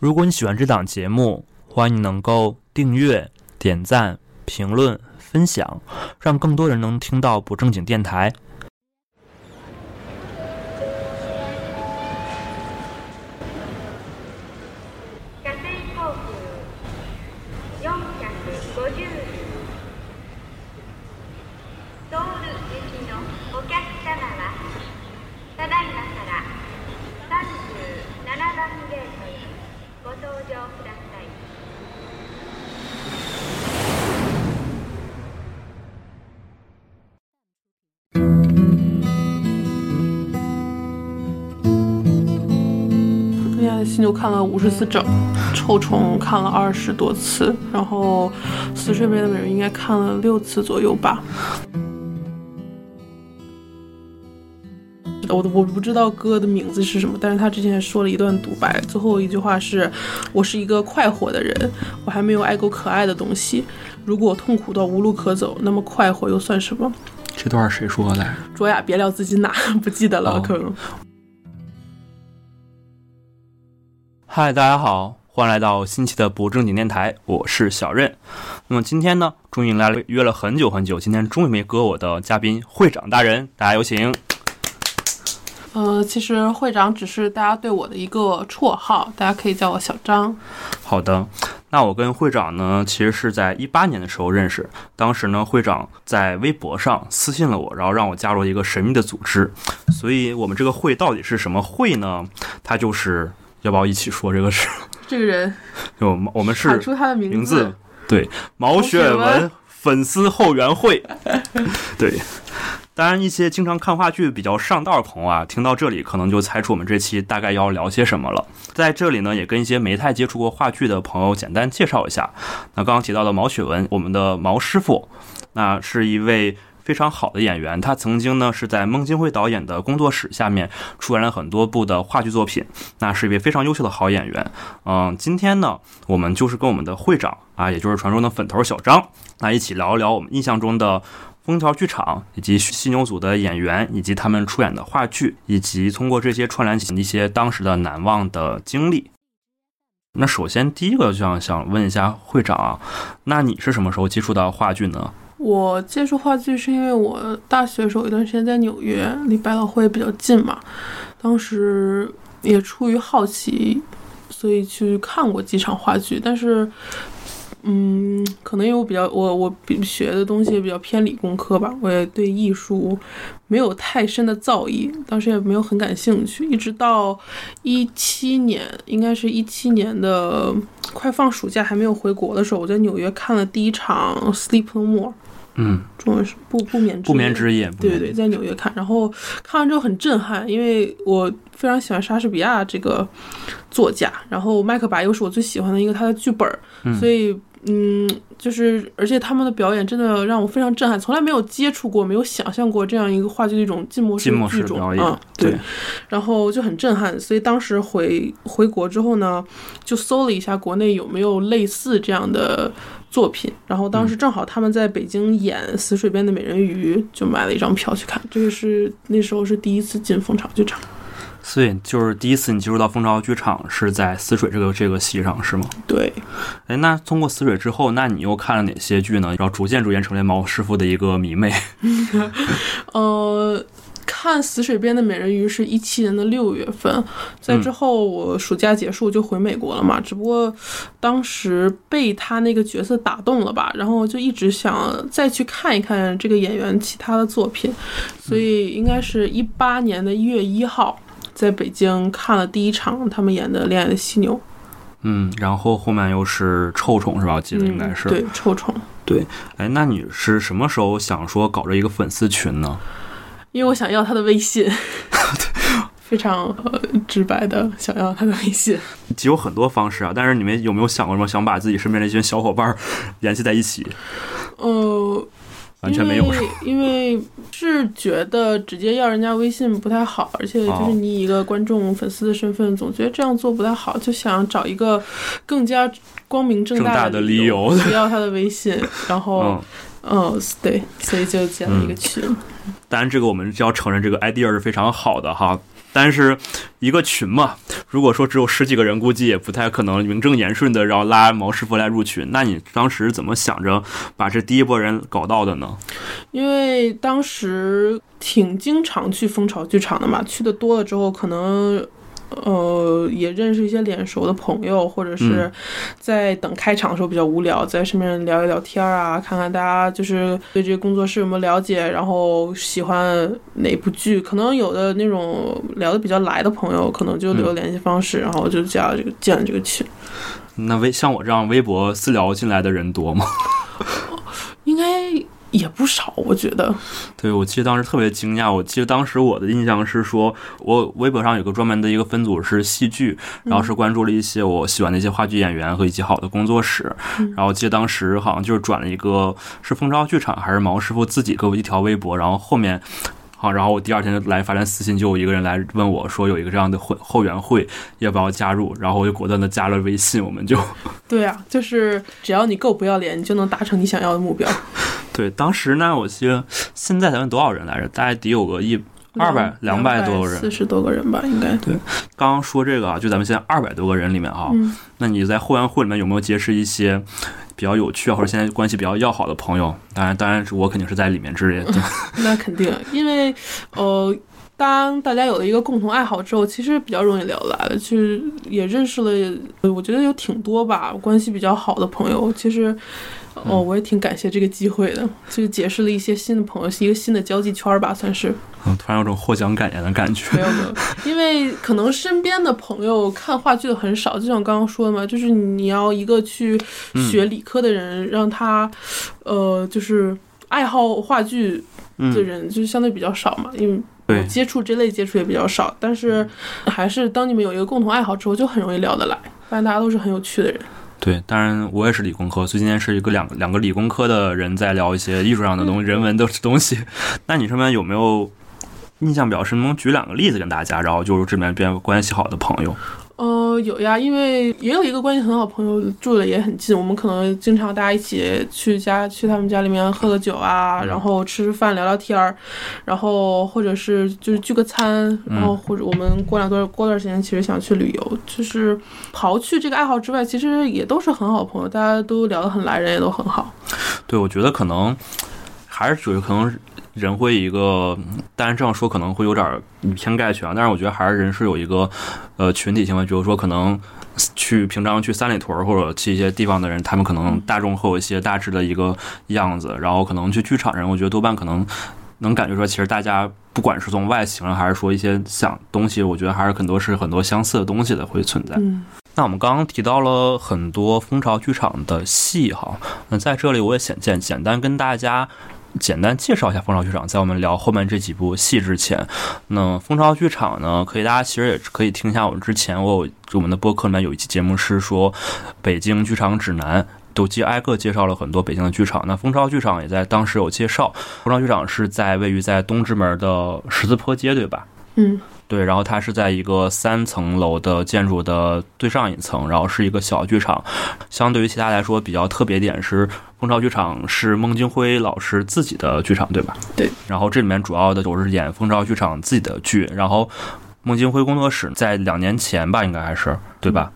如果你喜欢这档节目，欢迎你能够订阅、点赞、评论、分享，让更多人能听到不正经电台。看了五十次整，臭虫看了二十多次，然后死水杯的美人应该看了六次左右吧。我我不知道歌的名字是什么，但是他之前说了一段独白，最后一句话是：“我是一个快活的人，我还没有爱过可爱的东西。如果痛苦到无路可走，那么快活又算什么这段谁说的？？”卓雅，别聊自己哪，不记得了，哦可能。嗨，大家好，欢迎来到新奇的不正经电台，我是小任。那么今天呢，终于来了约了很久很久，今天终于没搁我的嘉宾会长大人，大家有请。呃，其实会长只是大家对我的一个绰号，大家可以叫我小张。好的，那我跟会长呢，其实是在一八年的时候认识。当时呢，会长在微博上私信了我，然后让我加入一个神秘的组织。所以我们这个会到底是什么会呢？它就是要不要一起说这个事？这个人 就我们是喊出他的名名字，对，毛雪文粉丝后援会，对。当然，一些经常看话剧比较上道的朋友啊，听到这里可能就猜出我们这期大概要聊些什么了。在这里呢，也跟一些没太接触过话剧的朋友简单介绍一下。那刚刚提到的毛雪文，我们的毛师傅，那是一位非常好的演员，他曾经呢是在孟京辉导演的工作室下面出演了很多部的话剧作品，那是一位非常优秀的好演员。嗯，今天呢，我们就是跟我们的会长啊，也就是传说的粉头小张，那一起聊一聊我们印象中的枫桥剧场以及犀牛组的演员，以及他们出演的话剧，以及通过这些串联起一些当时的难忘的经历。那首先第一个就想想问一下会长啊，那你是什么时候接触到话剧呢？我接触话剧是因为我大学的时候有一段时间在纽约，离百老汇比较近嘛，当时也出于好奇，所以去看过几场话剧，但是。嗯，可能因为我比较我我比学的东西也比较偏理工科吧，我也对艺术没有太深的造诣，当时也没有很感兴趣。一直到一七年，应该是一七年的快放暑假还没有回国的时候，我在纽约看了第一场《Sleep No More》，嗯，中文是不不眠不眠之夜，不眠对对对，在纽约看，然后看完之后很震撼，因为我非常喜欢莎士比亚这个作家，然后《麦克白》又是我最喜欢的一个他的剧本儿，所以嗯，就是而且他们的表演真的让我非常震撼，从来没有接触过，没有想象过这样一个话剧的一种浸没式浸没式剧种表演嗯，对对，然后就很震撼，所以当时回回国之后呢，就搜了一下国内有没有类似这样的作品，然后当时正好他们在北京演《死水边的美人鱼》，就买了一张票去看。这个是那时候是第一次进蜂巢剧场，所以就是第一次你接触到蜂巢剧场是在死水这个这个戏上是吗？对，哎，那通过死水之后，那你又看了哪些剧呢？然后逐渐逐渐成为毛师傅的一个迷妹。呃。看《死水边的美人鱼》是一七年的六月份，在之后我暑假结束就回美国了嘛。只不过当时被他那个角色打动了吧，然后就一直想再去看一看这个演员其他的作品，所以应该是一八年的一月一号，在北京看了第一场他们演的《恋爱的犀牛》。嗯，然后后面又是臭虫是吧？我记得应该是。嗯、对臭虫。对，哎，那你是什么时候想说搞这一个粉丝群呢？因为我想要他的微信，非常、呃、直白的想要他的微信。其实有很多方式啊，但是你们有没有想过什么想把自己身边的一群小伙伴联系在一起？呃，完全没有。因为是觉得直接要人家微信不太好，而且就是你以一个观众、粉丝的身份，总觉得这样做不太好，就想找一个更加光明正大的理由，不要他的微信，然后。嗯嗯，对，所以就建了一个群。当然，这个我们就要承认，这个 idea 是非常好的哈。但是一个群嘛，如果说只有十几个人，估计也不太可能名正言顺的然后拉毛师傅来入群。那你当时怎么想着把这第一波人搞到的呢？因为当时挺经常去蜂巢剧场的嘛，去的多了之后，可能呃也认识一些脸熟的朋友，或者是在等开场的时候比较无聊，在身边聊一聊天啊，看看大家就是对这个工作室有没有了解，然后喜欢哪部剧，可能有的那种聊得比较来的朋友，可能就留联系方式，然后就加了这个建了这个群。那微像我这样微博私聊进来的人多吗？应该也不少，我觉得。对，我记得当时特别惊讶。我记得当时我的印象是说，我微博上有个专门的一个分组是戏剧，然后是关注了一些我喜欢的一些话剧演员和一些好的工作室。然后我记得当时好像就是转了一个是蜂巢剧场还是毛师傅自己给我一条微博，然后后面。好，然后我第二天就来发来私信，就有一个人来问我说有一个这样的会后援会，要不要加入？然后我就果断的加了微信，我们就对啊，就是只要你够不要脸，你就能达成你想要的目标。对，当时呢，我记得现在咱们多少人来着？大概得有个一二百两百多个人，四十多个人吧，应该。对，刚刚说这个啊，就咱们现在二百多个人里面啊，嗯那你在后援会里面有没有结识一些比较有趣啊，或者现在关系比较要好的朋友？当然，当然是我肯定是在里面之类的那肯定，因为呃，当大家有了一个共同爱好之后，其实比较容易聊得来的，就是也认识了，呃我觉得有挺多吧，关系比较好的朋友。其实，哦，我也挺感谢这个机会的，就是结识了一些新的朋友，是一个新的交际圈儿吧，算是。嗯，突然有种获奖感言的感觉。没有没 有，因为可能身边的朋友看话剧的很少，就像我刚刚说的嘛，就是你要一个去学理科的人，让他，呃，就是爱好话剧的人，就是相对比较少嘛，因为。对接触这类接触也比较少，但是还是当你们有一个共同爱好之后，就很容易聊得来，发现大家都是很有趣的人。对，当然我也是理工科，所以今天是一个两个两个理工科的人在聊一些艺术上的东西、人文的东西。那你身边有没有印象比较深，能举两个例子跟大家，然后就是这边边关系好的朋友？呃，有呀，因为也有一个关系很好的朋友住的也很近，我们可能经常大家一起去家去他们家里面喝个酒啊，然后吃吃饭聊聊天儿，然后或者是就是聚个餐，然后或者我们过两段过段时间其实想去旅游，就是刨去这个爱好之外，其实也都是很好的朋友，大家都聊得很来，人也都很好。对，我觉得可能还是属于可能人会一个，当然这样说可能会有点儿以偏概全啊，但是我觉得还是人是有一个呃群体行为，比如说可能。去平常去三里屯儿或者去一些地方的人，他们可能大众会有一些大致的一个样子，然后可能去剧场人，我觉得多半可能能感觉说，其实大家不管是从外形上，还是说一些想东西，我觉得还是很多是很多相似的东西的会存在。嗯那我们刚刚提到了很多蜂巢剧场的戏哈，那在这里我也简简简单跟大家简单介绍一下蜂巢剧场。在我们聊后面这几部戏之前，那蜂巢剧场呢，可以大家其实也可以听一下我们之前我有我们的播客里面有一期节目是说北京剧场指南。都接挨个介绍了很多北京的剧场，那蜂巢剧场也在当时有介绍。蜂巢剧场是在位于在东直门的十字坡街，对吧？嗯对，然后它是在一个三层楼的建筑的最上一层，然后是一个小剧场。相对于其他来说，比较特别点是，蜂巢剧场是孟京辉老师自己的剧场，对吧？对。然后这里面主要的都是演蜂巢剧场自己的剧，然后孟京辉工作室在两年前吧，应该还是对吧？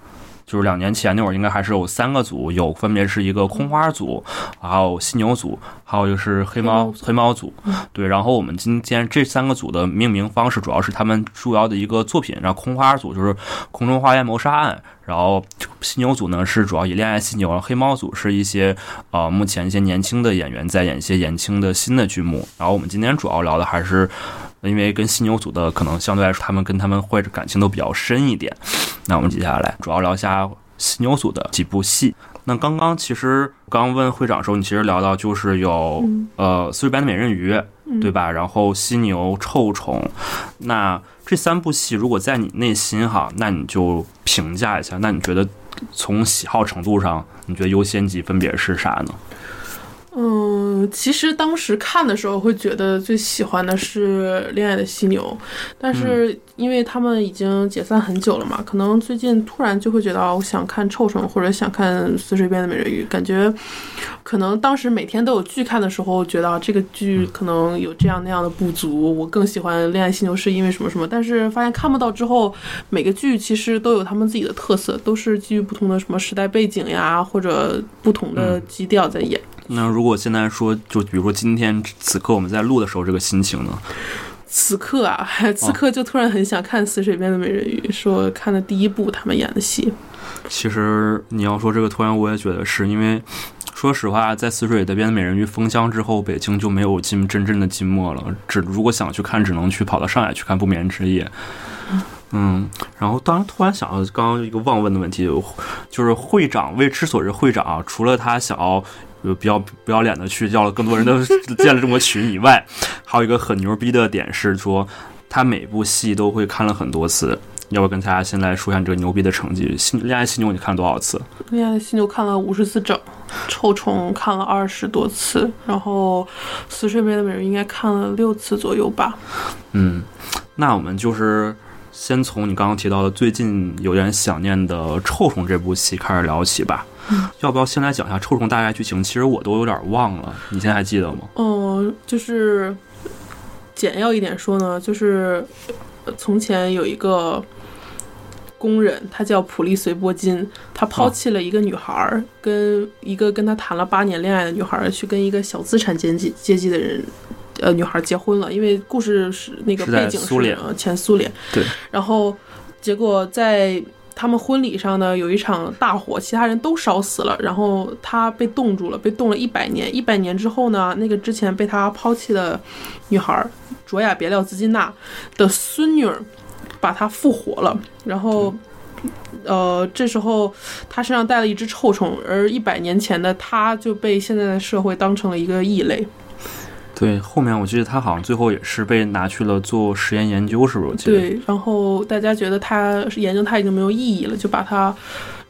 就是两年前那会儿，应该还是有三个组，有分别是一个空花组，还有犀牛组，还有就是黑猫黑猫组。对，然后我们今天这三个组的命名方式主要是他们主要的一个作品。然后空花组就是《空中花园谋杀案》，然后犀牛组呢是主要以恋爱犀牛，然后黑猫组是一些呃目前一些年轻的演员在演一些年轻的新的剧目。然后我们今天主要聊的还是。因为跟犀牛组的可能相对来说，他们跟他们会感情都比较深一点。那我们接下来主要聊一下犀牛组的几部戏。那刚刚其实刚问会长的时候，你其实聊到就是有、呃《四月般的美人鱼》，对吧？然后犀牛、臭虫。那这三部戏如果在你内心哈，那你就评价一下。那你觉得从喜好程度上，你觉得优先级分别是啥呢？嗯，其实当时看的时候会觉得最喜欢的是《恋爱的犀牛》，但是因为他们已经解散很久了嘛，可能最近突然就会觉得，哦我想看《臭虫》或者想看《死水边的美人鱼》，感觉可能当时每天都有剧看的时候，觉得啊这个剧可能有这样那样的不足，我更喜欢《恋爱犀牛》是因为什么什么，但是发现看不到之后，每个剧其实都有他们自己的特色，都是基于不同的什么时代背景呀，或者不同的基调在演。那如果现在说，就比如说今天此刻我们在录的时候，这个心情呢？此刻啊，此刻就突然很想看《死水边的美人鱼》，说看的第一部他们演的戏。其实你要说这个，突然我也觉得是因为，说实话，在死水的边的美人鱼封箱之后，北京就没有金真正的金墨了。只如果想去看，只能去跑到上海去看《不眠之夜》。嗯，然后当然突然想到刚刚一个忘问的问题，就是会长为之所是会长，除了他想要呃比较不要脸的去叫了更多人的建 了这么群以外，还有一个很牛逼的点是说，他每部戏都会看了很多次。要不跟大家先来说一下你这个牛逼的成绩？《新恋爱犀牛》你看了多少次？《恋爱的犀牛》看了五十次整，《臭虫》看了二十多次，然后《死水边的美人》应该看了六次左右吧。嗯，那我们就是先从你刚刚提到的最近有点想念的《臭虫》这部戏开始聊起吧。要不要先来讲一下《臭虫》大概剧情？其实我都有点忘了，你现在还记得吗？嗯，就是简要一点说呢，就是呃从前有一个工人，他叫普利随波金，他抛弃了一个女孩儿，跟一个跟他谈了八年恋爱的女孩儿，去跟一个小资产阶级阶级的人。呃，女孩结婚了，因为故事是那个背景是苏联呃前苏联，对，然后结果在他们婚礼上呢，有一场大火，其他人都烧死了，然后他被冻住了，被冻了一百年。一百年之后呢，那个之前被他抛弃的女孩卓雅别廖兹金娜的孙女儿把他复活了，然后。呃，这时候他身上带了一只臭虫，而一百年前的他就被现在的社会当成了一个异类。对，后面我记得他好像最后也是被拿去了做实验研究，是不是？我记得。对，然后大家觉得他研究他已经没有意义了，就把它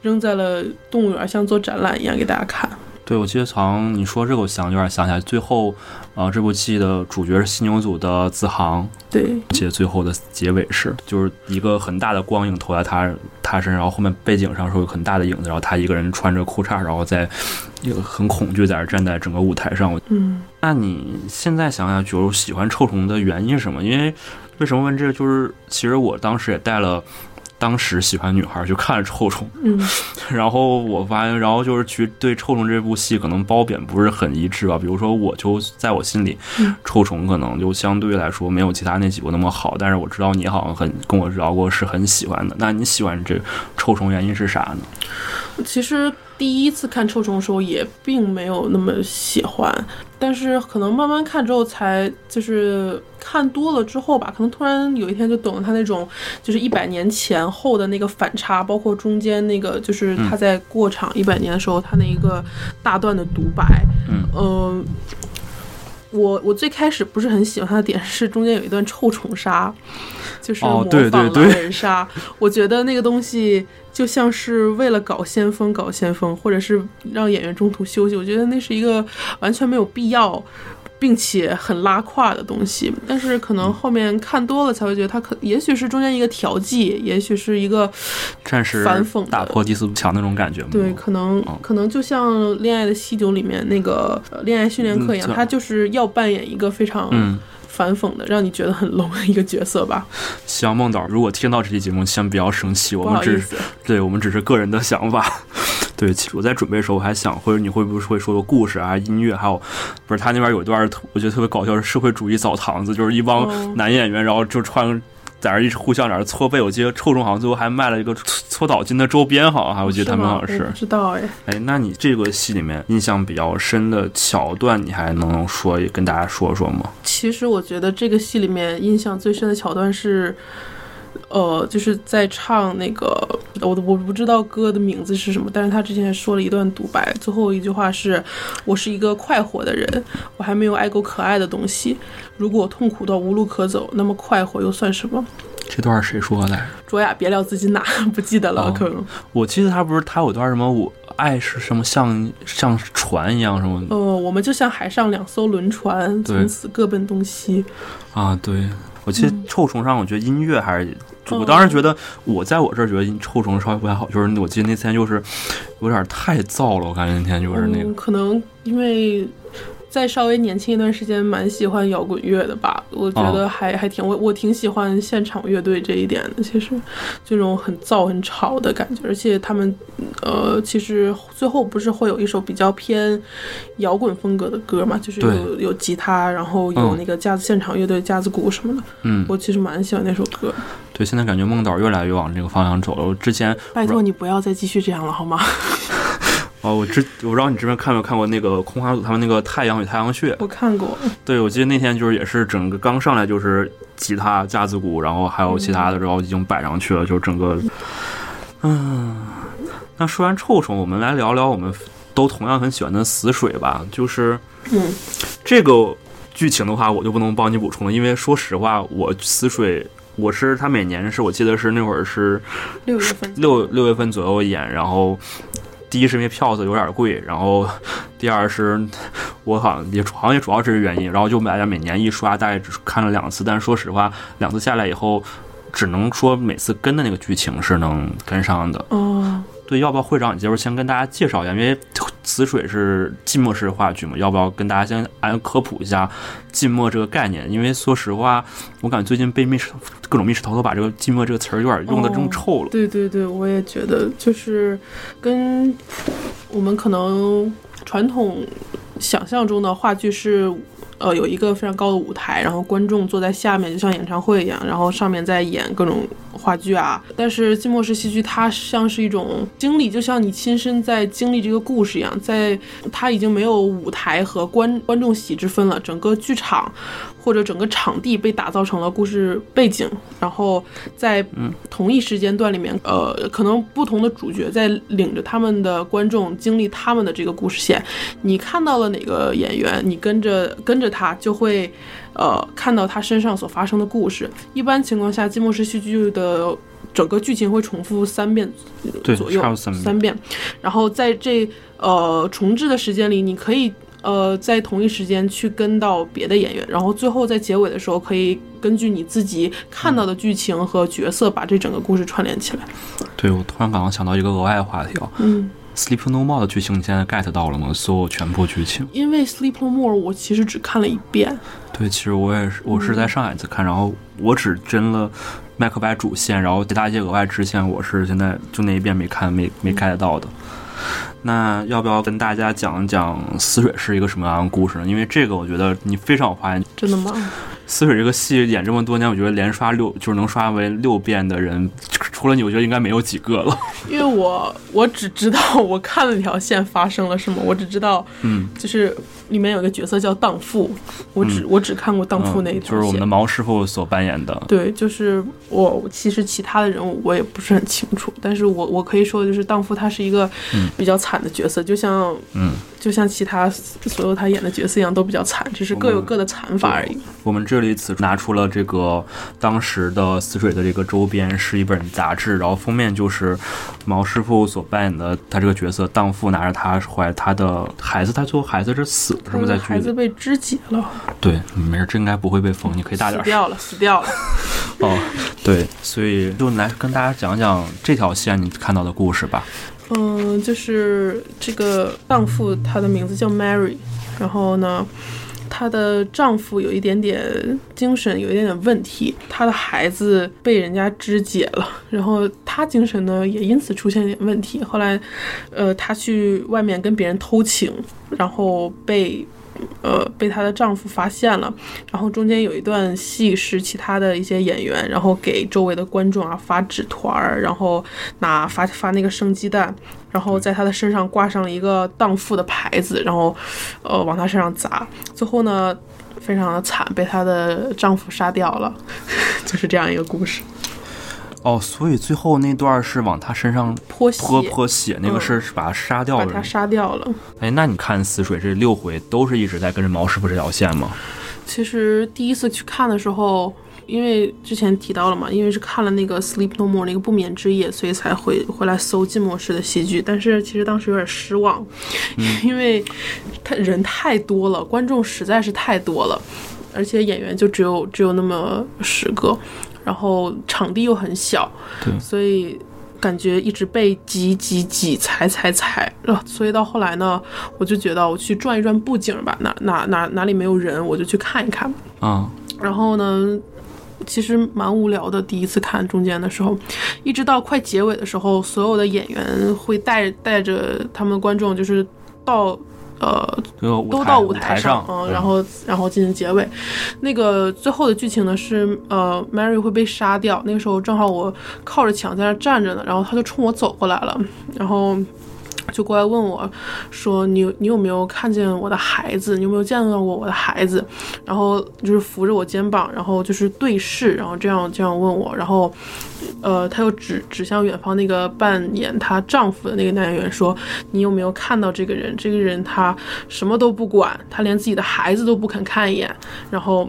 扔在了动物园，像做展览一样给大家看。对，我记得好像你说这个，我想有点想起来，最后，呃，这部戏的主角是犀牛组的子航，对，记得最后的结尾是，就是一个很大的光影投在他他身上，然后后面背景上是有很大的影子，然后他一个人穿着裤衩，然后在一个很恐惧在那站在整个舞台上。嗯，那你现在想想，就是喜欢臭虫的原因是什么？因为为什么问这个？就是其实我当时也带了。当时喜欢女孩就看《臭虫》，嗯，然后我发现，然后就是去对《臭虫》这部戏可能褒贬不是很一致吧。比如说，我就在我心里，嗯臭虫》可能就相对来说没有其他那几部那么好，但是我知道你好像很跟我聊过是很喜欢的。那你喜欢这《臭虫》原因是啥呢？其实第一次看《臭虫》的时候也并没有那么喜欢，但是可能慢慢看之后才就是看多了之后吧，可能突然有一天就懂了他那种就是一百年前后的那个反差，包括中间那个就是他在过场一百年的时候，他那一个大段的独白，嗯。呃我我最开始不是很喜欢他的点是中间有一段臭虫杀，就是模哦对仿对对。狼人杀，我觉得那个东西就像是为了搞先锋搞先锋，或者是让演员中途休息，我觉得那是一个完全没有必要。并且很拉胯的东西，但是可能后面看多了才会觉得它可也许是中间一个调剂，也许是一个暂时反讽的打破低俗墙那种感觉？对，可能、嗯可能就像《恋爱的犀牛》里面那个呃恋爱训练课一样，嗯他就是要扮演一个非常嗯，反讽的，让你觉得很 low 的一个角色吧。希望孟导如果听到这期节目，先不要生气，我们只不好意思，对我们只是个人的想法。对，其实我在准备的时候，我还想，或者你会不会说个故事啊、音乐，还有不是他那边有一段我觉得特别搞笑，是社会主义澡堂子，就是一帮哦男演员，然后就穿在那儿一直互相在那儿搓背。我记得臭虫好像最后还卖了一个搓搓澡巾的周边，好像还我记得他们好像是吗我不。知道哎。哎，那你这个戏里面印象比较深的桥段，你还能说跟大家说说吗？其实我觉得这个戏里面印象最深的桥段是，呃，就是在唱那个我我不知道歌的名字是什么，但是他之前说了一段独白，最后一句话是：“我是一个快活的人，我还没有爱过可爱的东西。如果我痛苦到无路可走，那么快活又算什么？”这段是谁说的？卓雅别聊自己哪不记得了，哦可能。我记得他不是他有段什么我爱是什么像像船一样什么呃，我们就像海上两艘轮船，从此各奔东西。啊？对，我记得嗯臭虫上，我觉得音乐还是。我哦当时觉得，我在我这儿觉得臭虫稍微不太好，就是我记得那天就是有点太燥了，我感觉那天就是那个嗯，可能因为再稍微年轻一段时间，蛮喜欢摇滚乐的吧。我觉哦得还、还挺我我挺喜欢现场乐队这一点的。其实这种很燥很吵的感觉，而且他们呃，其实最后不是会有一首比较偏摇滚风格的歌嘛，就是有有吉他，然后有嗯那个架子现场乐队架子鼓什么的。嗯，我其实蛮喜欢那首歌。对，现在感觉梦导越来越往这个方向走了。我之前拜托你不要再继续这样了好吗？哦，我之我不知道你这边看没有看过那个空花组他们那个《太阳与太阳穴》。我看过，对，我记得那天就是也是整个刚上来就是吉他、架子鼓，然后还有其他的，然后已经摆上去了，就整个，嗯。那说完臭虫，我们来聊聊我们都同样很喜欢的死水吧。就是嗯这个剧情的话，我就不能帮你补充了，因为说实话，我死水。我是他每年是我记得是那会儿是六月份六六月份左右演，然后第一是因为票子有点贵，然后第二是我好像也好像也主要这是原因，然后就大家每年一刷大概只看了两次，但是说实话，两次下来以后，只能说每次跟的那个剧情是能跟上的。哦，对，要不要会长你就是先跟大家介绍一下？因为死水是浸没式话剧嘛，要不要跟大家先按科普一下浸没这个概念？因为说实话，我感觉最近被密室各种密室逃脱把这个浸没这个词儿有点用的这么哦臭了。对对对，我也觉得，就是跟我们可能传统想象中的话剧是，呃，有一个非常高的舞台，然后观众坐在下面，就像演唱会一样，然后上面在演各种话剧啊。但是浸没式戏剧它像是一种经历，就像你亲身在经历这个故事一样，在它已经没有舞台和观观众席之分了，整个剧场或者整个场地被打造成了故事背景，然后在同一时间段里面，呃，可能不同的主角在领着他们的观众经历他们的这个故事线。你看到了哪个演员，你跟着跟着他就会，呃，看到他身上所发生的故事。一般情况下，寂寞式戏剧的整个剧情会重复三遍对，左右三遍然后在这呃重置的时间里，你可以呃在同一时间去跟到别的演员，然后最后在结尾的时候可以根据你自己看到的剧情和角色，把这整个故事串联起来。对，我突然刚刚想到一个额外的话题啊嗯，，Sleep No More 的剧情你现在 get 到了吗？所有全部剧情？因为《Sleep No More》我其实只看了一遍，对，其实我也是，我是在上海次看，然后我只真了麦克白主线，然后其他一些额外支线，我是现在就那一遍没看，没没 get 到的。那要不要跟大家讲一讲《死水》是一个什么样的故事呢？因为这个我觉得你非常有发言，《真的吗？死水》这个戏演这么多年，我觉得连刷六就是能刷为六遍的人，除了你，我觉得应该没有几个了。因为我我只知道我看了那条线发生了什么，我只知道嗯，就是里面有一个角色叫荡妇，我只、我只看过荡妇那一嗯，条线。就是我们的毛师傅所扮演的。对，就是我其实其他的人物我也不是很清楚，但是我我可以说的就是荡妇她是一个比较惨的角色，就像嗯，就像其他所有他演的角色一样都比较惨，只是各有各的惨法而已。我们这里此拿出了这个当时的死水的这个周边，是一本杂志，然后封面就是毛师傅所扮演的他这个角色荡妇拿着他怀他的孩子，他最后孩子是死了是吗？在？孩子被肢解了，对，没事，这应该不会被封，你可以大点声死掉了，死掉了。哦。对，所以就来跟大家讲讲这条线你看到的故事吧。嗯，就是这个荡妇，她的名字叫 Mary，然后呢，她的丈夫有一点点精神有一点点问题，她的孩子被人家肢解了，然后她精神呢也因此出现一点问题。后来，呃，她去外面跟别人偷情，然后被。呃，被她的丈夫发现了，然后中间有一段戏是其他的一些演员，然后给周围的观众啊发纸团儿，然后拿发发那个生鸡蛋，然后在她的身上挂上了一个荡妇的牌子，然后呃往她身上砸，最后呢非常的惨，被她的丈夫杀掉了，就是这样一个故事。哦，所以最后那段是往他身上泼血，泼泼血，那个事是是把他杀掉了。把他杀掉了。哎，那你看死水这六回都是一直在跟着毛师傅这条线吗？其实第一次去看的时候，因为之前提到了嘛，因为是看了那个《Sleep No More》那个不眠之夜，所以才回回来搜静默式的戏剧。但是其实当时有点失望，因为他人太多了，观众实在是太多了，而且演员就只有只有那么十个，然后场地又很小，对所以。感觉一直被挤挤挤踩踩踩，然后所以到后来呢，我就觉得我去转一转布景吧，哪哪哪哪里没有人，我就去看一看。啊，然后呢，其实蛮无聊的。第一次看中间的时候，一直到快结尾的时候，所有的演员会带带着他们观众，就是到呃都到舞台上，嗯，然后然后进行结尾。那个最后的剧情呢是，呃，Mary 会被杀掉。那个时候正好我靠着墙在那站着呢，然后他就冲我走过来了，然后。就过来问我，说你你有没有看见我的孩子？你有没有见到过我的孩子？然后就是扶着我肩膀，然后就是对视，然后这样这样问我，然后，呃，他又指指向远方那个扮演她丈夫的那个男演员说，你有没有看到这个人？这个人他什么都不管，他连自己的孩子都不肯看一眼，然后。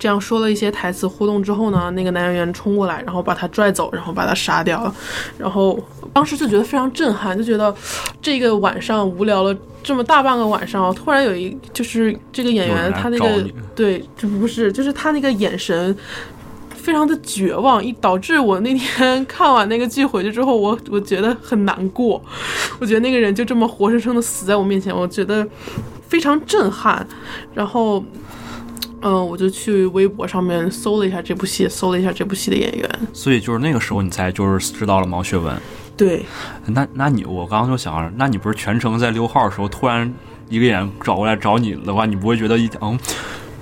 这样说了一些台词互动之后呢，那个男演员冲过来，然后把他拽走，然后把他杀掉了。然后当时就觉得非常震撼，就觉得这个晚上无聊了这么大半个晚上，突然有一就是这个演员他那个对，这不是就是他那个眼神。非常的绝望，一导致我那天看完那个剧回去之后，我我觉得很难过。我觉得那个人就这么活生生的死在我面前，我觉得非常震撼。然后，嗯、我就去微博上面搜了一下这部戏，搜了一下这部戏的演员。所以就是那个时候你才就是知道了毛学文。对，那那你我刚刚就想，那你不是全程在溜号的时候，突然一个演员找过来找你的话，你不会觉得一嗯，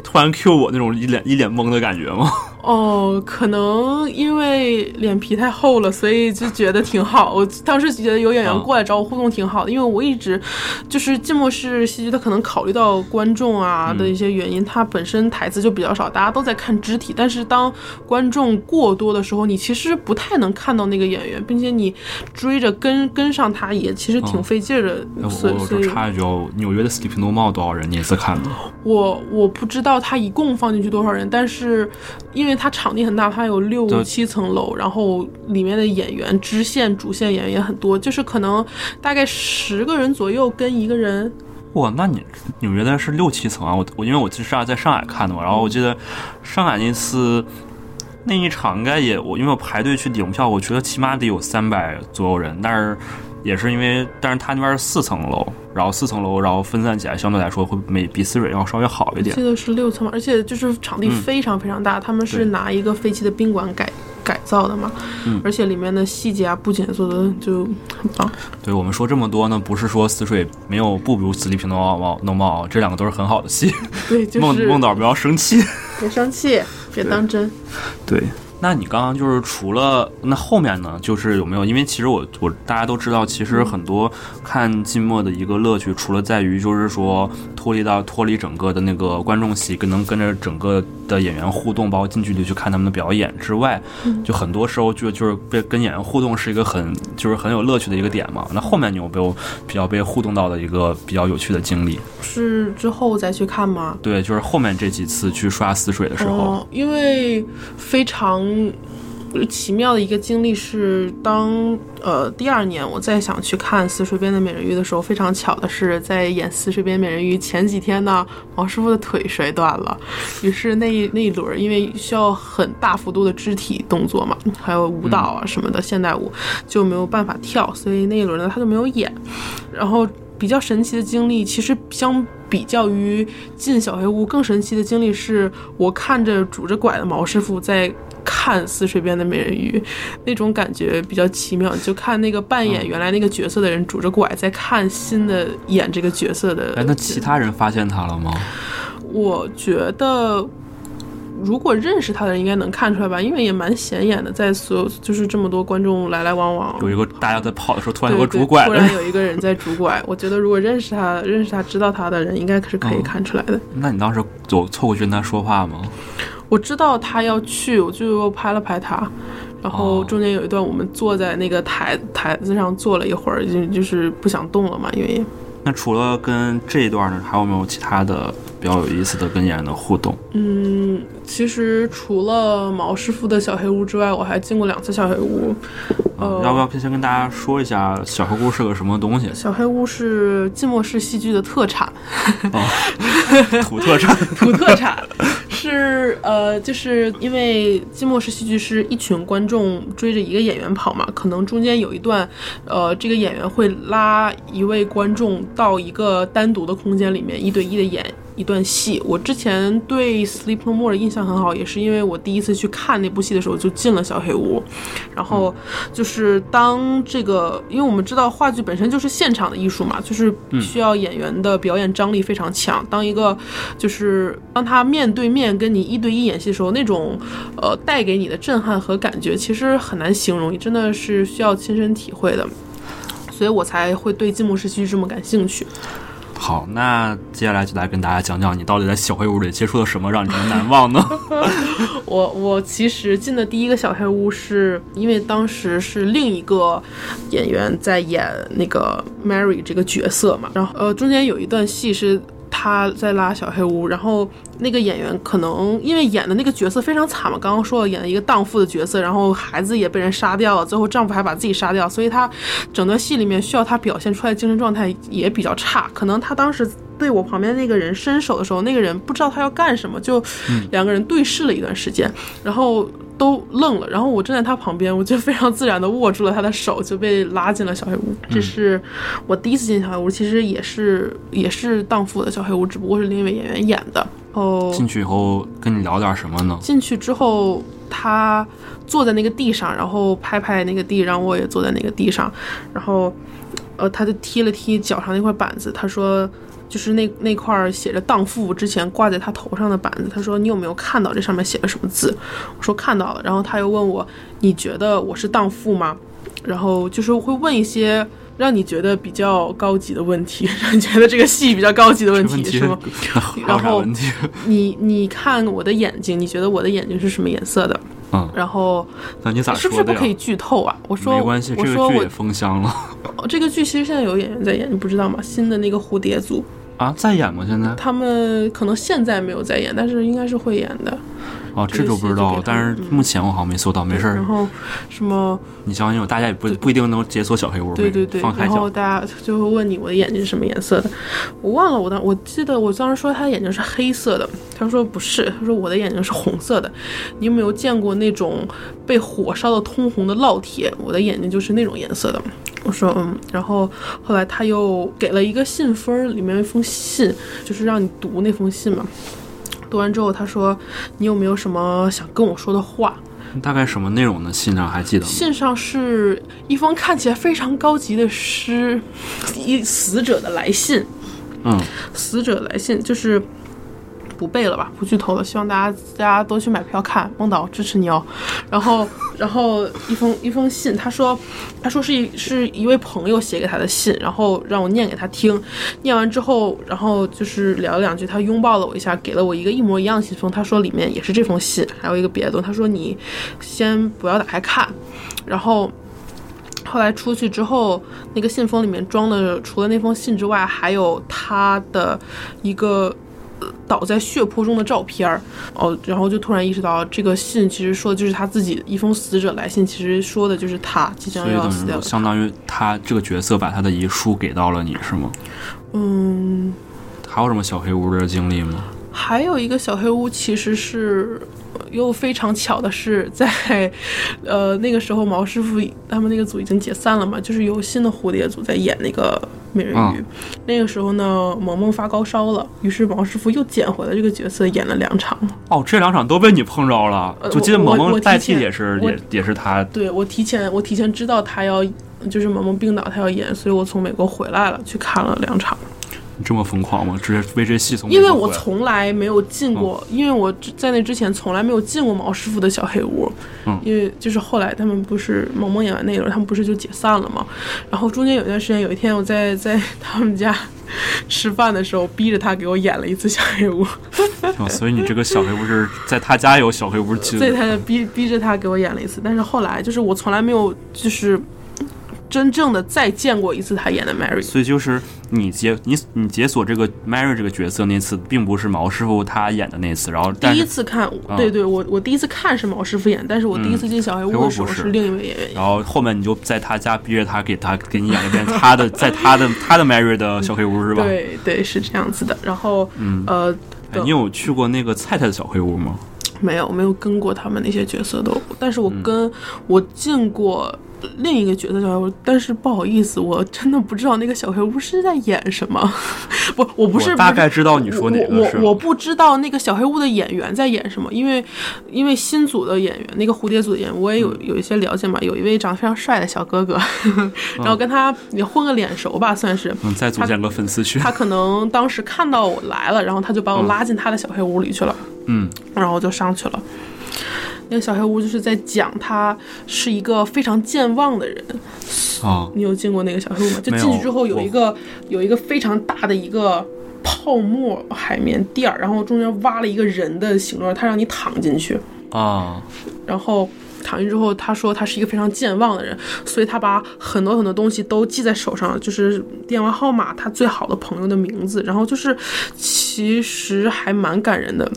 突然 Q 我那种一脸一脸懵的感觉吗？哦，可能因为脸皮太厚了，所以就觉得挺好。我当时觉得有演员过来找我互动挺好的，因为我一直就是静默式戏剧，它可能考虑到观众啊的一些原因，它本身台词就比较少，大家都在看肢体。但是当观众过多的时候，你其实不太能看到那个演员，并且你追着跟跟上他也其实挺费劲儿的。所以句哦，纽约的 Sleeping No More 多少人？你一次看的？我我不知道他一共放进去多少人，但是因为它场地很大，它有六七层楼，然后里面的演员支线、主线演员也很多，就是可能大概十个人左右跟一个人。哇，那你纽约的是六七层啊？我我因为我是在上海看的嘛，然后我记得上海那次那一场应该也我因为我排队去领票，我觉得起码得有三百左右人，但是也是因为但是它那边是四层楼，然后四层楼然后分散起来相对来说会比比思水要稍微好一点记。得是六层嘛，而且就是场地嗯非常非常大，他们是拿一个废弃的宾馆改改造的嘛，嗯而且里面的细节啊、布景做的就很棒。对我们说这么多呢，不是说死水没有不如《死里平 No 猫 No 猫》，这两个都是很好的戏。对，就是、梦梦导不要生气。别生气，别当真。对，那你刚刚就是除了那后面呢，就是有没有？因为其实我我大家都知道，其实很多看静默的一个乐趣，除了在于就是说脱离到脱离整个的那个观众席，跟能跟着整个的演员互动，包括近距离去看他们的表演之外，就很多时候就就是被跟演员互动是一个很就是很有乐趣的一个点嘛。那后面你有没有比较被互动到的一个比较有趣的经历？是之后再去看吗？对，就是后面这几次去刷死水的时候，哦，因为非常嗯奇妙的一个经历是当，呃第二年我再想去看《死水边的美人鱼》的时候，非常巧的是在演《死水边美人鱼》前几天呢，王师傅的腿摔断了，于是那一那一轮因为需要很大幅度的肢体动作嘛，还有舞蹈啊什么的、现代舞，就没有办法跳，所以那一轮呢他就没有演，然后。比较神奇的经历，其实相比较于进小黑屋，更神奇的经历是我看着拄着拐的毛师傅在看《似水边的美人鱼》，那种感觉比较奇妙。就看那个扮演原来那个角色的人拄着拐在看新的演这个角色的。哎，那其他人发现他了吗？我觉得。如果认识他的人应该能看出来吧，因为也蛮显眼的，在所有就是这么多观众来来往往，有一个大家在跑的时候，突然有个拄拐突然有一个人在拄拐。我觉得如果认识他、认识他、知道他的人，应该是可以嗯看出来的。那你当时走凑过去跟他说话吗？我知道他要去，我就拍了拍他，然后哦中间有一段我们坐在那个台台子上坐了一会儿，就就是不想动了嘛，因为那除了跟这一段呢，还有没有其他的比较有意思的跟演员的互动？嗯，其实除了毛师傅的小黑屋之外，我还进过两次小黑屋。呃，要不要先跟大家说一下小黑屋是个什么东西？小黑屋是浸没式戏剧的特产，哦，土特产。土特产是呃，就是因为寂寞式戏剧是一群观众追着一个演员跑嘛，可能中间有一段，呃，这个演员会拉一位观众到一个单独的空间里面，一对一的演。一段戏，我之前对《Sleep No More》的印象很好，也是因为我第一次去看那部戏的时候就进了小黑屋，然后就是当这个，因为我们知道话剧本身就是现场的艺术嘛，就是需要演员的表演张力非常强。当一个就是当他面对面跟你一对一演戏的时候，那种呃带给你的震撼和感觉，其实很难形容，你真的是需要亲身体会的，所以我才会对静默式戏剧这么感兴趣。好，那接下来就来跟大家讲讲你到底在小黑屋里接触了什么，让你这么难忘呢？我我其实进的第一个小黑屋，是因为当时是另一个演员在演那个 Mary 这个角色嘛，然后呃中间有一段戏是。他在拉小黑屋，然后那个演员可能因为演的那个角色非常惨嘛，刚刚说了演了一个荡妇的角色，然后孩子也被人杀掉了，最后丈夫还把自己杀掉，所以他整段戏里面需要他表现出来精神状态也比较差。可能他当时对我旁边那个人伸手的时候，那个人不知道他要干什么，就两个人对视了一段时间，然后。都愣了，然后我站在他旁边，我就非常自然的握住了他的手，就被拉进了小黑屋。这是我第一次进小黑屋，其实也是也是荡妇的小黑屋，只不过是另一位演员演的。哦，进去以后跟你聊点什么呢？进去之后，他坐在那个地上，然后拍拍那个地，让我也坐在那个地上，然后，呃，他就踢了踢脚上那块板子，他说。就是那那块写着“荡妇”之前挂在他头上的板子，他说：“你有没有看到这上面写了什么字？”我说：“看到了。”然后他又问我：“你觉得我是荡妇吗？”然后就是会问一些让你觉得比较高级的问题，让你觉得这个戏比较高级的问题，是吗？然后你你看我的眼睛，你觉得我的眼睛是什么颜色的？嗯，然后那你咋是不是不可以剧透啊？我说没关系，这个剧也封箱了。这个剧其实现在有演员在演，你不知道吗？新的那个蝴蝶组。啊，在演吗？现在他们可能现在没有在演，但是应该是会演的。哦，这就不知道，但是目前我好像没搜到，没事儿。然后什么？你相信我，大家也不不一定能解锁小黑屋。对对对。然后大家就会问你，我的眼睛是什么颜色的？我忘了，我当我记得我当时说他的眼睛是黑色的，他说不是，他说我的眼睛是红色的。你有没有见过那种被火烧的通红的烙铁？我的眼睛就是那种颜色的。我说嗯，然后后来他又给了一个信封，里面一封信，就是让你读那封信嘛。读完之后，他说：“你有没有什么想跟我说的话？”大概什么内容呢？信上还记得吗？信上是一封看起来非常高级的诗，一死者的来信。嗯，死者来信就是。不背了吧，不剧透了。希望大家大家都去买票看，孟导支持你哦。然后，然后一封一封信，他说，他说是一是一位朋友写给他的信，然后让我念给他听。念完之后，然后就是聊了两句，他拥抱了我一下，给了我一个一模一样的信封。他说里面也是这封信，还有一个别的。他说你先不要打开看。然后后来出去之后，那个信封里面装的除了那封信之外，还有他的一个。倒在血泊中的照片儿，哦，然后就突然意识到，这个信其实说的就是他自己一封死者来信，其实说的就是他即将要死掉。相当于他这个角色把他的遗书给到了你，是吗？嗯。还有什么小黑屋的经历吗？还有一个小黑屋，其实是。又非常巧的是，在呃那个时候，毛师傅他们那个组已经解散了嘛，就是有新的蝴蝶组在演那个美人鱼。那个时候呢，萌萌发高烧了，于是毛师傅又捡回了这个角色，演了两场。哦，这两场都被你碰着了，就记得萌萌代替也是也也是他。对我提前我提前知道他要就是萌萌病倒，他要演，所以我从美国回来了，去看了两场。这么疯狂吗？直接为这戏从因为我从来没有进过，因为我在那之前从来没有进过毛师傅的小黑屋。嗯，因为就是后来他们不是萌萌演完那轮，他们不是就解散了吗？然后中间有一段时间，有一天我在 在他们家吃饭的时候，逼着他给我演了一次小黑屋。所以你这个小黑屋是在他家有小黑屋，在他逼逼着他给我演了一次，但是后来就是我从来没有就是。真正的再见过一次他演的 Mary。所以就是你解你你解锁这个 Mary 这个角色那次，并不是毛师傅他演的那次，然后第一次看，啊对对，我我第一次看是毛师傅演，但是我第一次进小黑屋的时候是是另一位演员演。然后后面你就在他家逼着他给他给你演一遍他的 在他的他的 Mary 的小黑屋是吧？对对，是这样子的。然后，嗯呃，哎你有去过那个菜菜的小黑屋吗？没有没有跟过他们那些角色都，但是我嗯跟、我进过另一个角色小黑屋，但是不好意思，我真的不知道那个小黑屋是在演什么。不，我不是我大概知道你说哪个是我我我不知道那个小黑屋的演员在演什么，因为因为新组的演员，那个蝴蝶组的演员，我也有有一些了解嘛。有一位长得非常帅的小哥哥，然后跟他也混个脸熟吧，算是。嗯，再组建个粉丝群。他可能当时看到我来了，然后他就把我拉进他的小黑屋里去了，嗯然后就上去了。那个小黑屋就是在讲他是一个非常健忘的人。啊，你有进过那个小黑屋吗？就进去之后有一个有一个非常大的一个泡沫海绵垫儿，然后中间挖了一个人的形状，他让你躺进去，啊，然后。躺进之后，他说他是一个非常健忘的人，所以他把很多很多东西都记在手上，就是电话号码、他最好的朋友的名字，然后就是其实还蛮感人的，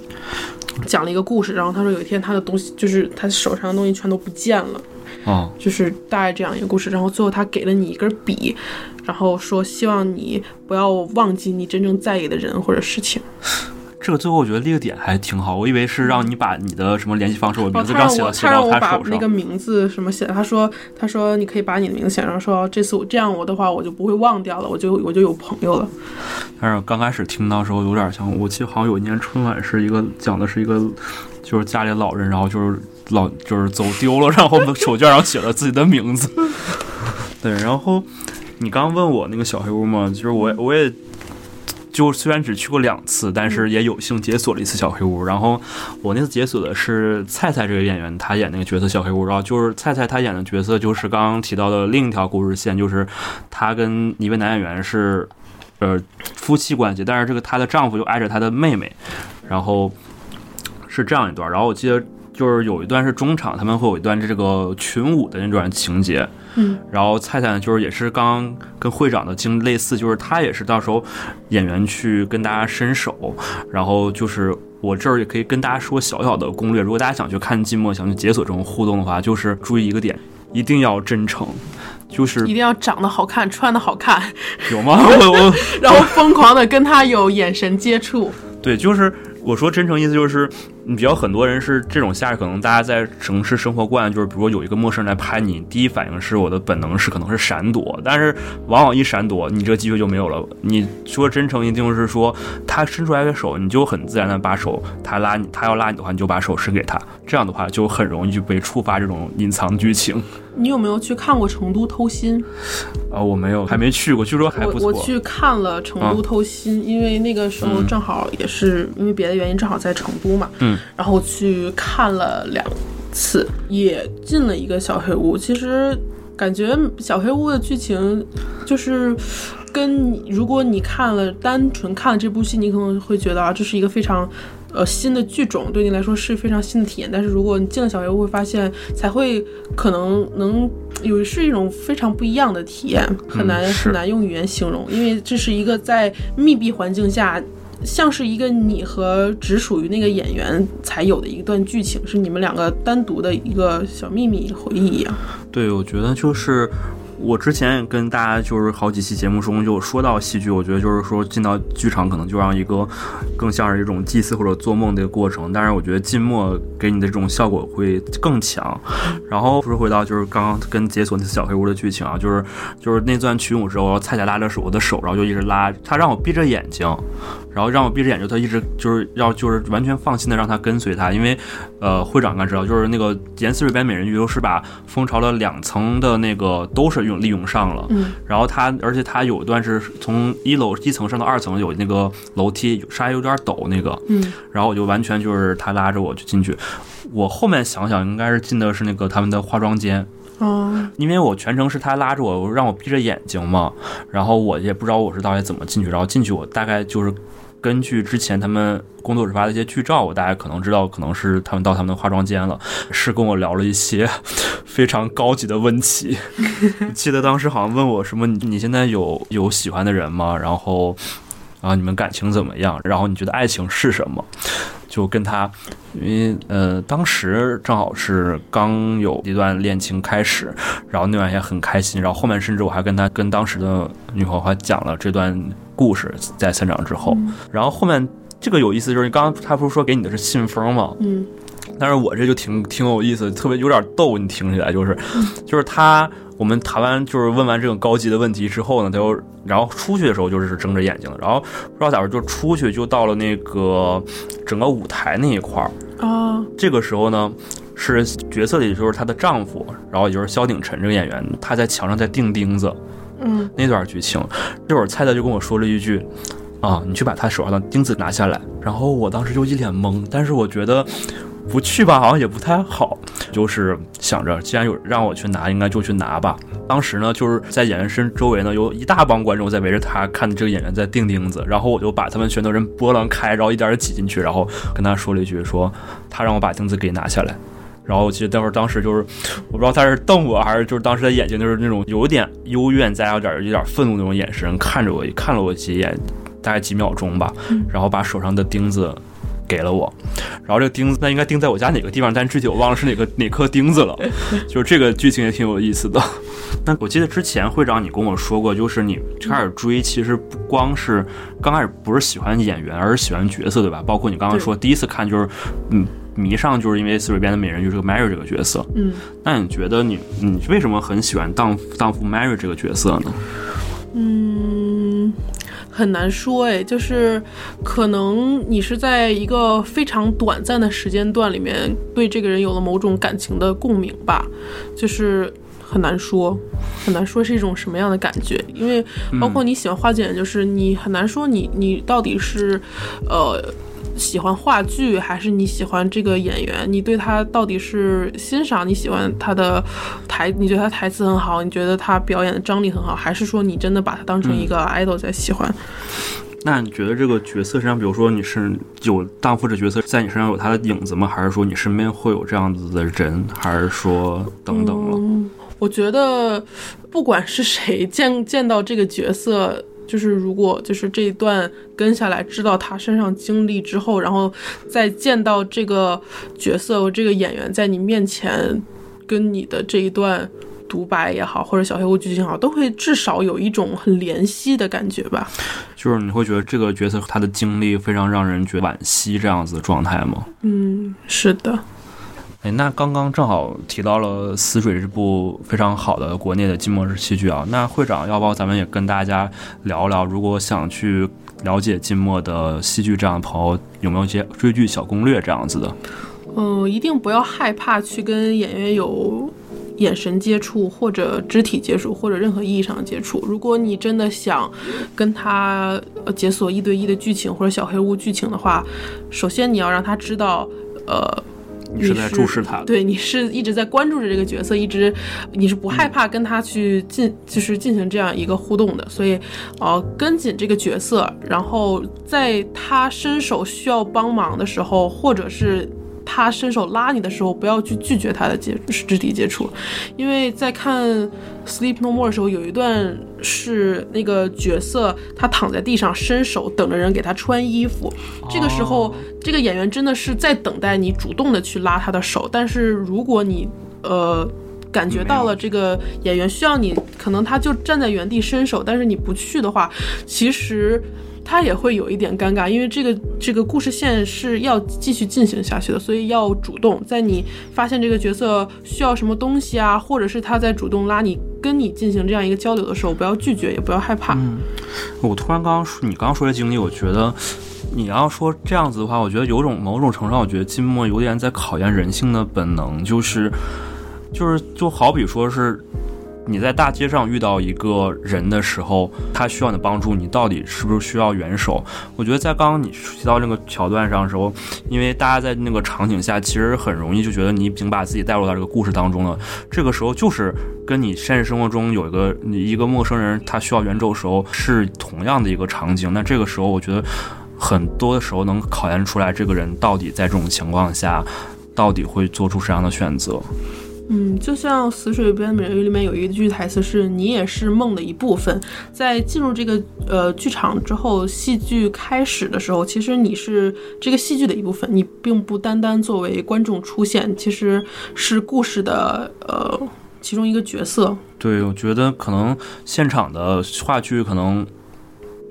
讲了一个故事。然后他说有一天他的东西就是他手上的东西全都不见了，哦，就是大概这样一个故事。然后最后他给了你一根笔，然后说希望你不要忘记你真正在意的人或者事情。这个最后我觉得立个点还挺好，我以为是让你把你的什么联系方式、我名哦，字他让我写到写到他手上把那个。名字什么写，他说他说你可以把你的名字写上，说这次我这样我的话我就不会忘掉了，我就我就有朋友了。但是刚开始听到的时候有点像，我记得好像有一年春晚是一个讲的是一个，就是家里老人，然后就是老就是走丢了，然后 手绢上写了自己的名字。对，然后你刚问我那个小黑屋嘛，就是我我也。就虽然只去过两次，但是也有幸解锁了一次小黑屋。然后我那次解锁的是菜菜这个演员，他演那个角色小黑屋。然后就是菜菜他演的角色就是刚刚提到的另一条故事线，就是他跟一位男演员是呃夫妻关系，但是这个她的丈夫又爱着她的妹妹，然后是这样一段。然后我记得就是有一段是中场，他们会有一段这个群舞的那段情节。嗯，然后菜菜呢，就是也是刚刚跟会长的经历类似，就是他也是到时候演员去跟大家伸手，然后就是我这儿也可以跟大家说小小的攻略，如果大家想去看寂寞，想去解锁这种互动的话，就是注意一个点，一定要真诚。就是一定要长得好看，穿的好看，有吗？我 我然后疯狂的跟他有 眼神接触。对，就是我说真诚意思就是，你比较很多人是这种下，可能大家在城市生活惯，就是比如说有一个陌生人来拍你，第一反应是我的本能是可能是闪躲，但是往往一闪躲，你这个机会就没有了。你说真诚一定是说他伸出来的手，你就很自然的把手，他拉你，他要拉你的话，你就把手伸给他，这样的话就很容易就被触发这种隐藏剧情。你有没有去看过《成都偷心》？啊，我没有，还没去过，据说还不错。我我去看了《成都偷心》因为那个时候正好也是因为别的原因，正好在成都嘛。嗯。然后去看了两次，也进了一个小黑屋。其实感觉小黑屋的剧情就是。跟你如果你看了单纯看了这部戏，你可能会觉得啊，这是一个非常呃新的剧种，对你来说是非常新的体验。但是如果你进了小黑屋，会发现才会可能能有是一种非常不一样的体验，很难、很难用语言形容，因为这是一个在密闭环境下。像是一个你和只属于那个演员才有的一段剧情，是你们两个单独的一个小秘密回忆一样。对，我觉得就是我之前也跟大家就是好几期节目中就说到戏剧，我觉得就是说进到剧场可能就让一个更像是一种祭祀或者做梦的过程，但是我觉得静默给你的这种效果会更强。然后不是回到就是刚刚跟解锁那次小黑屋的剧情啊，就是就是那段群舞之后，菜菜拉着手我的手，然后就一直拉，他让我闭着眼睛。然后让我闭着眼睛，他一直就是要就是完全放心的让他跟随他，因为，呃，会长应该知道，就是那个严四瑞边美人鱼都是把蜂巢的两层的那个都是用利用上了，嗯，然后他而且他有一段是从一楼一层上到二层有那个楼梯，稍微有点陡那个，嗯，然后我就完全就是他拉着我就进去，我后面想想应该是进的是那个他们的化妆间，哦，因为我全程是他拉着我，让我闭着眼睛嘛，然后我也不知道我是到底怎么进去，然后进去我大概就是根据之前他们工作室发的一些剧照，我大家可能知道，可能是他们到他们的化妆间了，是跟我聊了一些非常高级的问题。记得当时好像问我什么，你现在有有喜欢的人吗？然后。啊，你们感情怎么样？然后你觉得爱情是什么？就跟他，因为呃，当时正好是刚有一段恋情开始，然后那晚也很开心，然后后面甚至我还跟他跟当时的女朋友还讲了这段故事，在散场之后，然后后面这个有意思就是，刚刚他不是说给你的是信封吗？嗯，但是我这就挺挺有意思，特别有点逗，你听起来就是，就是他。我们谈完就是问完这种高级的问题之后呢，他又然后出去的时候就是睁着眼睛，然后不知道咋回事就出去就到了那个整个舞台那一块儿啊。这个时候呢，是角色里就是她的丈夫，然后也就是萧鼎晨这个演员，他在墙上在钉钉子，嗯，那段剧情，这会儿蔡蔡就跟我说了一句啊，你去把他手上的钉子拿下来。然后我当时就一脸懵，但是我觉得。不去吧，好像也不太好。就是想着，既然有让我去拿，应该就去拿吧。当时呢，就是在演员身周围呢，有一大帮观众在围着他看这个演员在钉钉子。然后我就把他们全都人拨浪开，然后一点点挤进去，然后跟他说了一句：“说他让我把钉子给拿下来。”然后我记得待会儿当时就是，我不知道他是瞪我还是就是当时的眼睛就是那种有点幽怨，加有点有点愤怒那种眼神看着我，看了我几眼，大概几秒钟吧，然后把手上的钉子。给了我，然后这个钉子那应该钉在我家哪个地方？但具体我忘了是哪个 哪颗钉子了。就是这个剧情也挺有意思的。那我记得之前会长你跟我说过，就是你开始追，其实不光是刚开始不是喜欢演员，而是喜欢角色，对吧？包括你刚刚说第一次看就是嗯迷上，就是因为四水边的美人鱼这个 Mary 这个角色。嗯，那你觉得你你为什么很喜欢荡荡妇 Mary 这个角色呢？嗯。很难说哎，就是可能你是在一个非常短暂的时间段里面对这个人有了某种感情的共鸣吧，就是很难说，很难说是一种什么样的感觉，因为包括你喜欢花姐，就是你很难说你你到底是，呃。喜欢话剧还是你喜欢这个演员？你对他到底是欣赏？你喜欢他的台？你觉得他台词很好？你觉得他表演的张力很好？还是说你真的把他当成一个 idol 在喜欢？那你觉得这个角色身上，比如说你是有荡妇这角色在你身上有他的影子吗？还是说你身边会有这样子的人？还是说等等了？我觉得不管是谁见见到这个角色。就是如果就是这一段跟下来，知道他身上经历之后，然后再见到这个角色这个演员在你面前，跟你的这一段独白也好，或者小黑屋剧情好，都会至少有一种很怜惜的感觉吧。就是你会觉得这个角色他的经历非常让人觉得惋惜这样子的状态吗？嗯，是的。哎，那刚刚正好提到了《死水》这部非常好的国内的金末日戏剧啊，那会长要不要咱们也跟大家聊聊？如果想去了解金末的戏剧这样的朋友，有没有一些追剧小攻略这样子的？嗯，一定不要害怕去跟演员有眼神接触，或者肢体接触，或者任何意义上的接触。如果你真的想跟他解锁一对一的剧情或者小黑屋剧情的话，首先你要让他知道，呃。你是在注视他，对你是一直在关注着这个角色，一直你是不害怕跟他去进，就是进行这样一个互动的，所以，呃，跟紧这个角色，然后在他伸手需要帮忙的时候，或者是。他伸手拉你的时候，不要去拒绝他的接肢体接触，因为在看《Sleep No More》的时候，有一段是那个角色他躺在地上伸手等着人给他穿衣服，这个时候这个演员真的是在等待你主动的去拉他的手，但是如果你呃感觉到了这个演员需要你，可能他就站在原地伸手，但是你不去的话，其实。他也会有一点尴尬，因为这个这个故事线是要继续进行下去的，所以要主动。在你发现这个角色需要什么东西啊，或者是他在主动拉你跟你进行这样一个交流的时候，不要拒绝，也不要害怕。我突然刚刚说你刚刚说的经历，我觉得你要说这样子的话，我觉得有种某种程度上，我觉得金墨有点在考验人性的本能，就是就是就好比说是。你在大街上遇到一个人的时候，他需要你的帮助，你到底是不是需要援手？我觉得在刚刚你提到那个桥段上的时候，因为大家在那个场景下，其实很容易就觉得你已经把自己带入到这个故事当中了。这个时候就是跟你现实生活中有一个你一个陌生人他需要援助的时候是同样的一个场景。那这个时候我觉得很多的时候能考验出来这个人到底在这种情况下，到底会做出什么样的选择。嗯，就像《死水边美人鱼》里面有一句台词是“你也是梦的一部分”。在进入这个呃剧场之后，戏剧开始的时候，其实你是这个戏剧的一部分，你并不单单作为观众出现，其实是故事的呃其中一个角色。对，我觉得可能现场的话剧可能。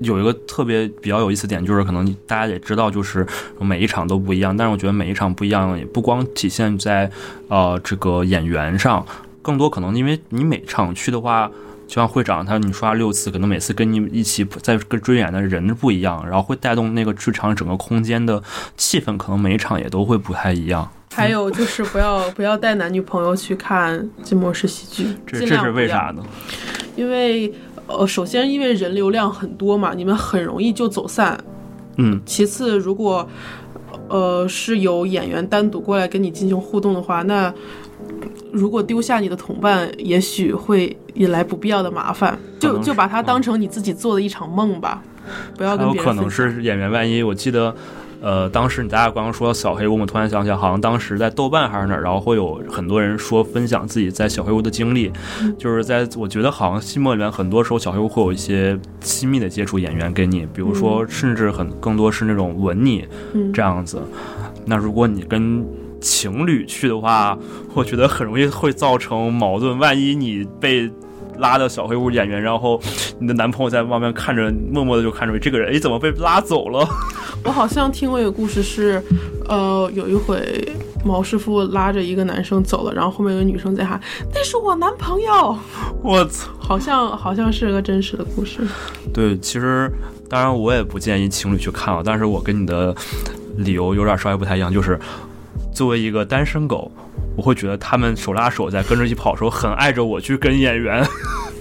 有一个特别比较有意思点，就是可能大家也知道，就是每一场都不一样。但是我觉得每一场不一样，也不光体现在呃这个演员上，更多可能因为你每场去的话，就像会长他你刷六次，可能每次跟你一起在跟追演的人不一样，然后会带动那个剧场整个空间的气氛，可能每一场也都会不太一样。还有就是不要不要带男女朋友去看寂寞式喜剧，这这是为啥呢？因为。呃，首先因为人流量很多嘛，你们很容易就走散。嗯。其次，如果呃是有演员单独过来跟你进行互动的话，那如果丢下你的同伴，也许会引来不必要的麻烦。就就把它当成你自己做的一场梦吧，不要跟别人。有可能是演员，万一我记得。呃，当时你大家刚刚说小黑屋，我突然想起来，好像当时在豆瓣还是哪儿，然后会有很多人说分享自己在小黑屋的经历，就是在我觉得好像戏末里面很多时候小黑屋会有一些亲密的接触演员给你，比如说甚至很更多是那种吻你这样子。那如果你跟情侣去的话，我觉得很容易会造成矛盾，万一你被。拉到小黑屋演员，然后你的男朋友在外面看着，默默的就看着这个人，哎，怎么被拉走了？我好像听过一个故事，是，呃，有一回毛师傅拉着一个男生走了，然后后面有个女生在喊：“那是我男朋友。”我操，好像好像是个真实的故事。对，其实当然我也不建议情侣去看啊，但是我跟你的理由有点稍微不太一样，就是作为一个单身狗。我会觉得他们手拉手在跟着一起跑的时候，很爱着我去跟演员。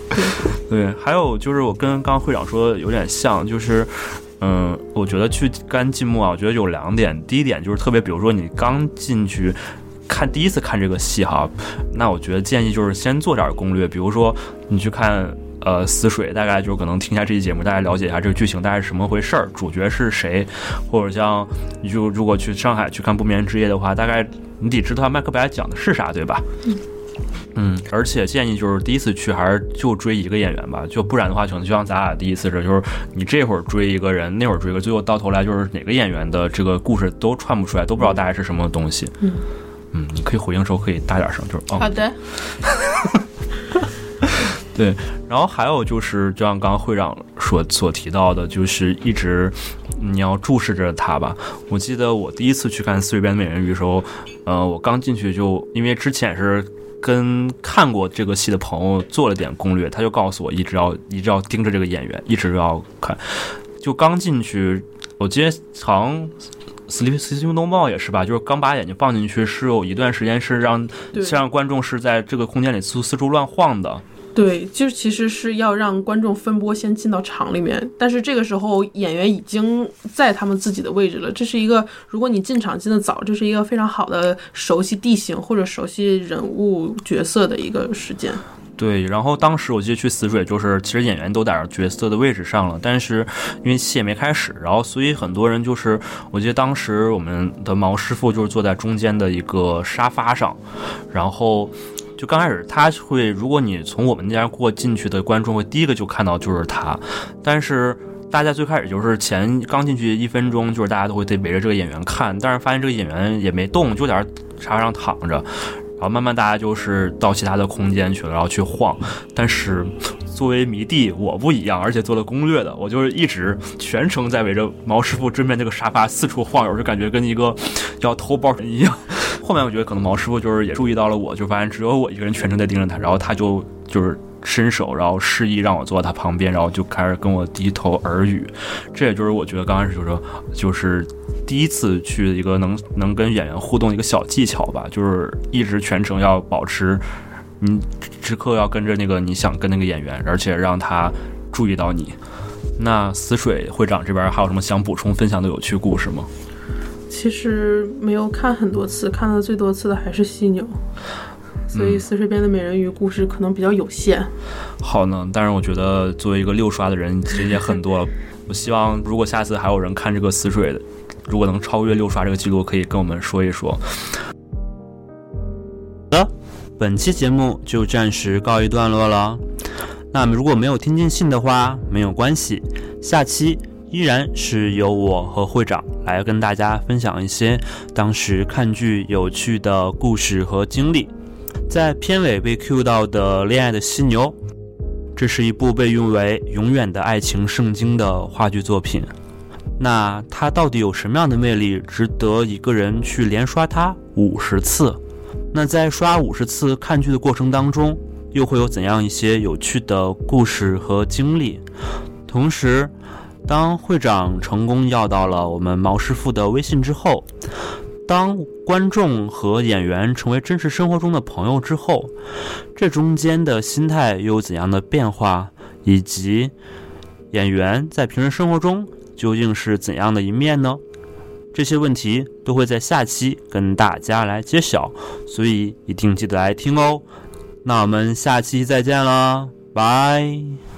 对，还有就是我跟刚刚会长说的有点像，就是，嗯，我觉得去干寂寞啊，我觉得有两点。第一点就是特别，比如说你刚进去看第一次看这个戏哈，那我觉得建议就是先做点攻略，比如说你去看呃死水，大概就可能听一下这期节目，大概了解一下这个剧情大概是什么回事儿，主角是谁，或者像你就如果去上海去看不眠之夜的话，大概。你得知道麦克白讲的是啥，对吧？嗯，嗯，而且建议就是第一次去还是就追一个演员吧，就不然的话，可能就像咱俩第一次似的，就是你这会儿追一个人，那会儿追一个，最后到头来就是哪个演员的这个故事都串不出来，都不知道大概是什么东西。嗯，嗯，你可以回应时候可以大点声，就是哦。好的。对，然后还有就是，就像刚刚会长所所提到的，就是一直你要注视着他吧。我记得我第一次去看《四月边的美人鱼》的时候，呃，我刚进去就因为之前是跟看过这个戏的朋友做了点攻略，他就告诉我一直要一直要盯着这个演员，一直要看。就刚进去，我记得好像《斯利斯星动帽》也是吧，就是刚把眼睛放进去，是有一段时间是让是让观众是在这个空间里四四处乱晃的。对，就其实是要让观众分波先进到场里面，但是这个时候演员已经在他们自己的位置了。这是一个，如果你进场进的早，这是一个非常好的熟悉地形或者熟悉人物角色的一个时间。对，然后当时我记得去死水，就是其实演员都在角色的位置上了，但是因为戏也没开始，然后所以很多人就是，我记得当时我们的毛师傅就是坐在中间的一个沙发上，然后。就刚开始他会，如果你从我们那家过进去的观众会第一个就看到就是他，但是大家最开始就是前刚进去一分钟，就是大家都会得围着这个演员看，但是发现这个演员也没动，就在那沙发上躺着，然后慢慢大家就是到其他的空间去了，然后去晃。但是 作为迷弟，我不一样，而且做了攻略的，我就是一直全程在围着毛师傅对面这个沙发四处晃悠，就感觉跟一个要偷包人一样。后面我觉得可能毛师傅就是也注意到了我，就发现只有我一个人全程在盯着他，然后他就就是伸手，然后示意让我坐在他旁边，然后就开始跟我低头耳语。这也就是我觉得刚开始就说，就是第一次去一个能能跟演员互动一个小技巧吧，就是一直全程要保持，你时刻要跟着那个你想跟那个演员，而且让他注意到你。那死水会长这边还有什么想补充分享的有趣故事吗？其实没有看很多次，看的最多次的还是犀牛，所以死水边的美人鱼故事可能比较有限。好呢，但是我觉得作为一个六刷的人，其实也很多。我希望如果下次还有人看这个《死水》的，如果能超越六刷这个记录，可以跟我们说一说。好的，本期节目就暂时告一段落了。那么如果没有听进信的话，没有关系，下期依然是由我和会长来跟大家分享一些当时看剧有趣的故事和经历。在片尾被 Q 到的《恋爱的犀牛》，这是一部被誉为永远的爱情圣经的话剧作品。那它到底有什么样的魅力，值得一个人去连刷它五十次？那在刷五十次看剧的过程当中，又会有怎样一些有趣的故事和经历？同时，当会长成功要到了我们毛师傅的微信之后，当观众和演员成为真实生活中的朋友之后，这中间的心态又有怎样的变化？以及演员在平时生活中究竟是怎样的一面呢？这些问题都会在下期跟大家来揭晓，所以一定记得来听哦。那我们下期再见了，拜。